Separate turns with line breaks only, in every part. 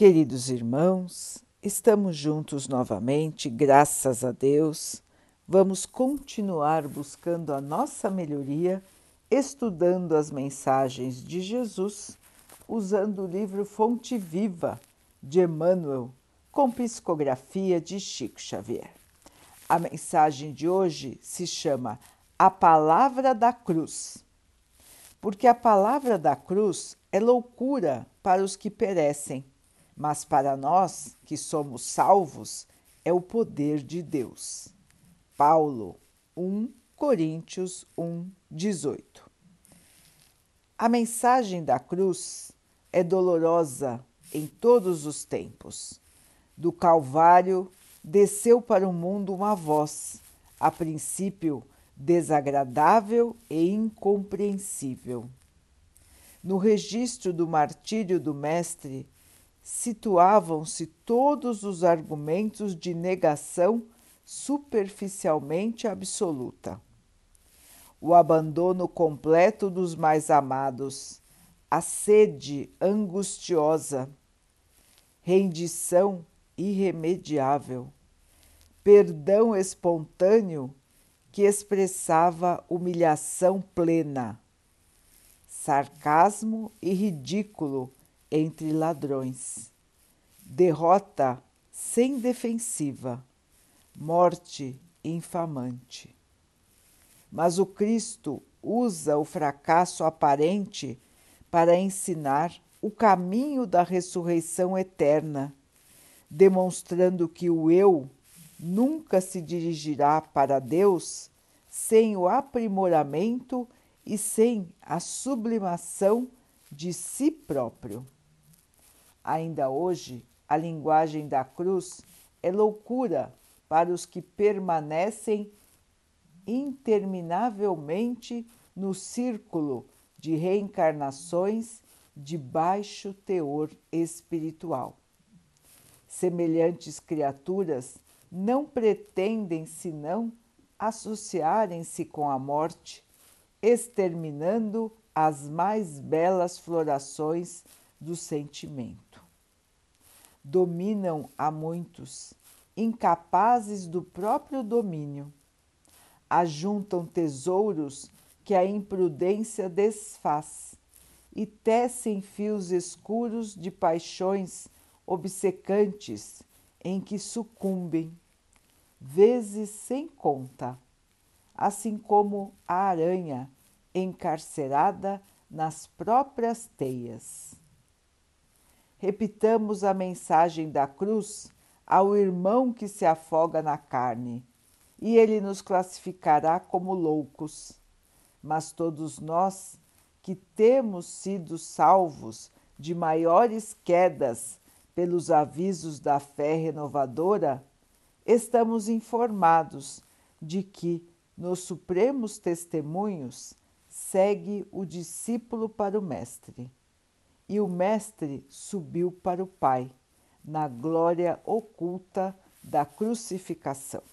Queridos irmãos, estamos juntos novamente, graças a Deus. Vamos continuar buscando a nossa melhoria, estudando as mensagens de Jesus, usando o livro Fonte Viva de Emmanuel, com psicografia de Chico Xavier. A mensagem de hoje se chama A Palavra da Cruz, porque a palavra da cruz é loucura para os que perecem mas para nós que somos salvos é o poder de Deus. Paulo 1 Coríntios 1, 18. A mensagem da cruz é dolorosa em todos os tempos. Do Calvário desceu para o mundo uma voz, a princípio desagradável e incompreensível. No registro do martírio do Mestre, situavam-se todos os argumentos de negação superficialmente absoluta. O abandono completo dos mais amados, a sede angustiosa, rendição irremediável, perdão espontâneo que expressava humilhação plena, sarcasmo e ridículo entre ladrões, derrota sem defensiva, morte infamante. Mas o Cristo usa o fracasso aparente para ensinar o caminho da ressurreição eterna, demonstrando que o eu nunca se dirigirá para Deus sem o aprimoramento e sem a sublimação de si próprio. Ainda hoje, a linguagem da cruz é loucura para os que permanecem interminavelmente no círculo de reencarnações de baixo teor espiritual. Semelhantes criaturas não pretendem senão associarem-se com a morte, exterminando as mais belas florações do sentimento. Dominam a muitos, incapazes do próprio domínio. Ajuntam tesouros que a imprudência desfaz e tecem fios escuros de paixões obcecantes em que sucumbem, vezes sem conta, assim como a aranha encarcerada nas próprias teias repitamos a mensagem da cruz ao irmão que se afoga na carne, e ele nos classificará como loucos. Mas todos nós que temos sido salvos de maiores quedas pelos avisos da fé renovadora, estamos informados de que nos supremos testemunhos segue o discípulo para o Mestre e o Mestre subiu para o Pai, na glória oculta da crucificação.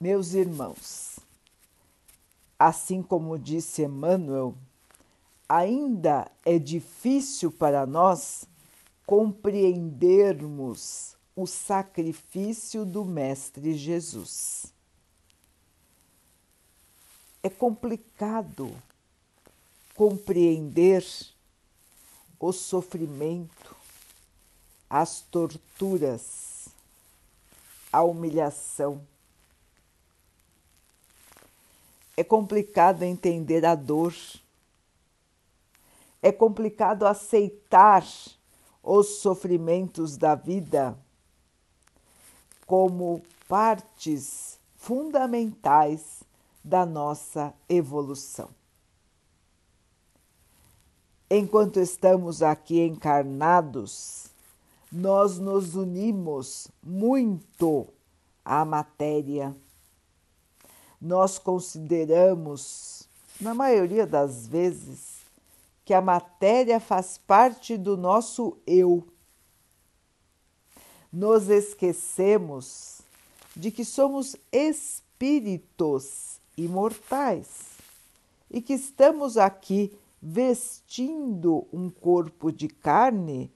Meus irmãos, assim como disse Emmanuel, ainda é difícil para nós compreendermos o sacrifício do Mestre Jesus. É complicado compreender o sofrimento, as torturas, a humilhação. É complicado entender a dor. É complicado aceitar os sofrimentos da vida como partes fundamentais da nossa evolução enquanto estamos aqui encarnados, nós nos unimos muito à matéria. Nós consideramos, na maioria das vezes, que a matéria faz parte do nosso eu. Nos esquecemos de que somos espíritos imortais e que estamos aqui vestindo um corpo de carne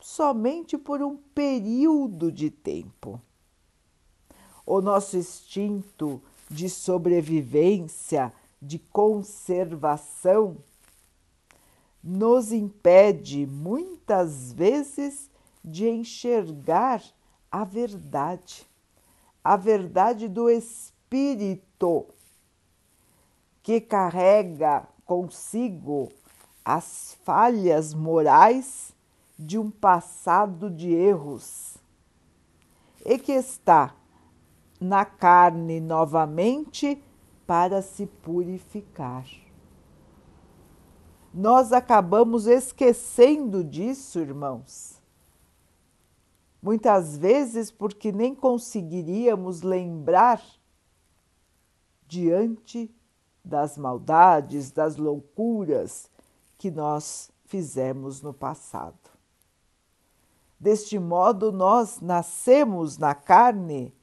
somente por um período de tempo. O nosso instinto de sobrevivência, de conservação, nos impede muitas vezes de enxergar a verdade, a verdade do espírito que carrega consigo as falhas morais de um passado de erros e que está na carne novamente para se purificar. Nós acabamos esquecendo disso, irmãos. Muitas vezes porque nem conseguiríamos lembrar diante das maldades, das loucuras que nós fizemos no passado. Deste modo, nós nascemos na carne,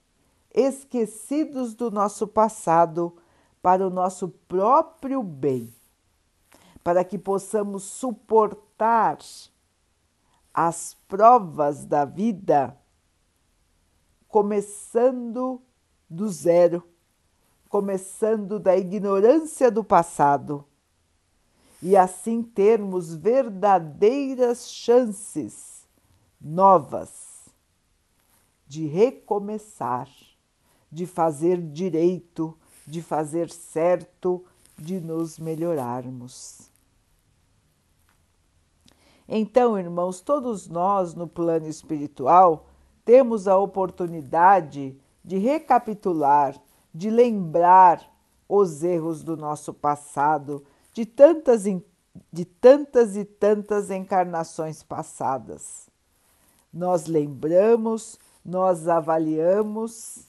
esquecidos do nosso passado para o nosso próprio bem, para que possamos suportar as provas da vida, começando do zero, começando da ignorância do passado, e assim termos verdadeiras chances novas, de recomeçar, de fazer direito, de fazer certo, de nos melhorarmos. Então, irmãos, todos nós no plano espiritual temos a oportunidade de recapitular, de lembrar os erros do nosso passado, de tantas, de tantas e tantas encarnações passadas nós lembramos, nós avaliamos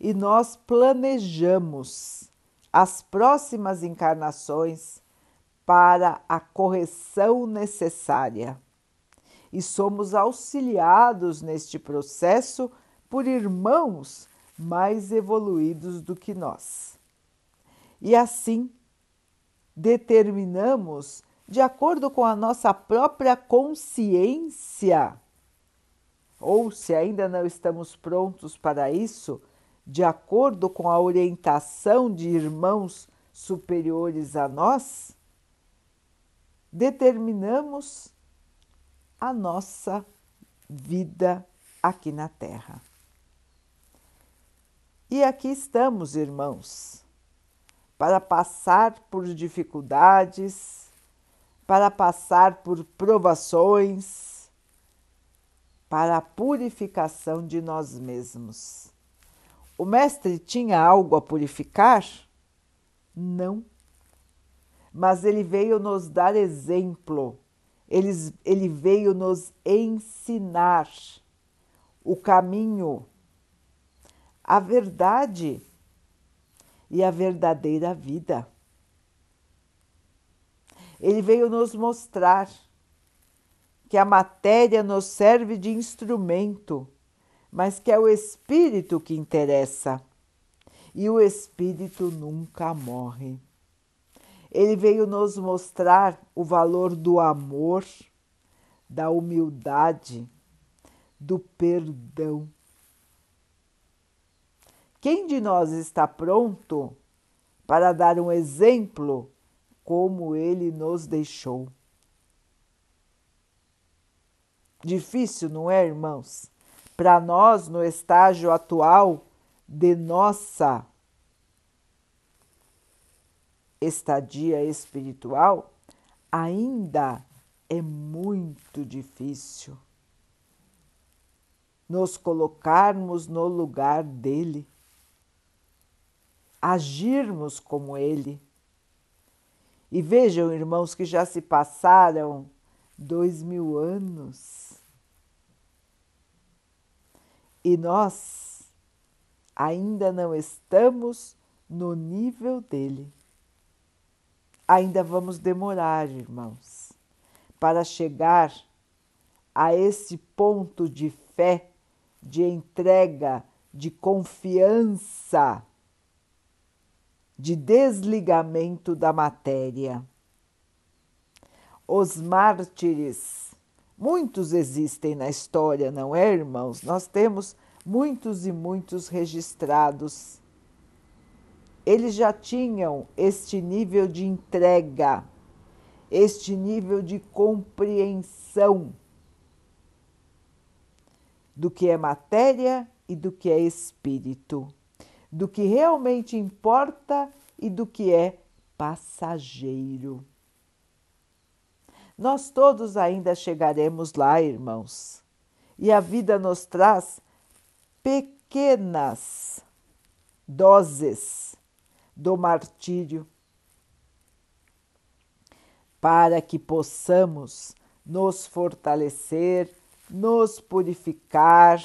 e nós planejamos as próximas encarnações para a correção necessária. E somos auxiliados neste processo por irmãos mais evoluídos do que nós. E assim determinamos de acordo com a nossa própria consciência, ou se ainda não estamos prontos para isso, de acordo com a orientação de irmãos superiores a nós, determinamos a nossa vida aqui na Terra. E aqui estamos, irmãos, para passar por dificuldades, para passar por provações, para a purificação de nós mesmos. O Mestre tinha algo a purificar? Não. Mas ele veio nos dar exemplo, ele, ele veio nos ensinar o caminho, a verdade e a verdadeira vida. Ele veio nos mostrar que a matéria nos serve de instrumento, mas que é o espírito que interessa. E o espírito nunca morre. Ele veio nos mostrar o valor do amor, da humildade, do perdão. Quem de nós está pronto para dar um exemplo como ele nos deixou. Difícil, não é, irmãos? Para nós, no estágio atual de nossa estadia espiritual, ainda é muito difícil nos colocarmos no lugar dele, agirmos como ele. E vejam, irmãos, que já se passaram dois mil anos. E nós ainda não estamos no nível dele. Ainda vamos demorar, irmãos, para chegar a esse ponto de fé, de entrega, de confiança de desligamento da matéria. os mártires. Muitos existem na história, não é, irmãos? Nós temos muitos e muitos registrados. Eles já tinham este nível de entrega, este nível de compreensão do que é matéria e do que é espírito, do que realmente importa e do que é passageiro. Nós todos ainda chegaremos lá, irmãos, e a vida nos traz pequenas doses do martírio para que possamos nos fortalecer, nos purificar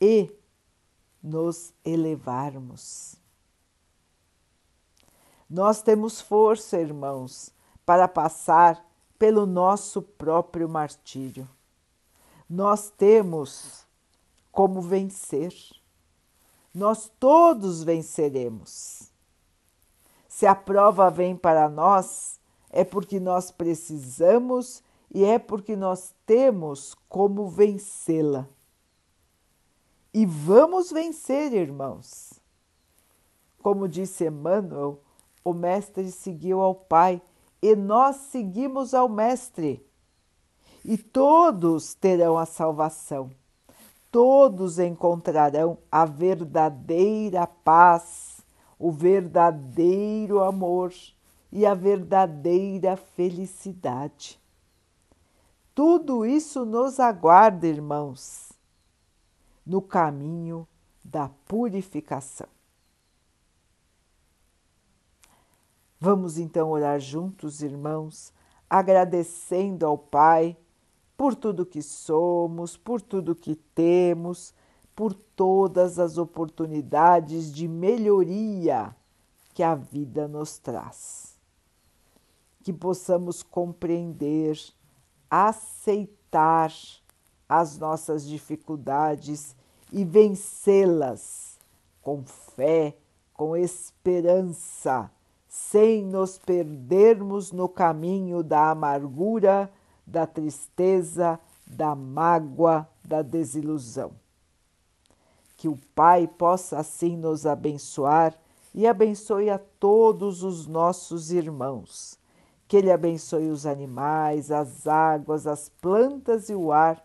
e nos elevarmos. Nós temos força, irmãos, para passar pelo nosso próprio martírio. Nós temos como vencer. Nós todos venceremos. Se a prova vem para nós, é porque nós precisamos e é porque nós temos como vencê-la. E vamos vencer, irmãos. Como disse Emmanuel, o Mestre seguiu ao Pai e nós seguimos ao Mestre. E todos terão a salvação todos encontrarão a verdadeira paz, o verdadeiro amor e a verdadeira felicidade. Tudo isso nos aguarda, irmãos, no caminho da purificação. Vamos então orar juntos, irmãos, agradecendo ao Pai por tudo que somos, por tudo que temos, por todas as oportunidades de melhoria que a vida nos traz. Que possamos compreender, aceitar as nossas dificuldades e vencê-las com fé, com esperança, sem nos perdermos no caminho da amargura da tristeza, da mágoa, da desilusão. Que o Pai possa assim nos abençoar e abençoe a todos os nossos irmãos. Que Ele abençoe os animais, as águas, as plantas e o ar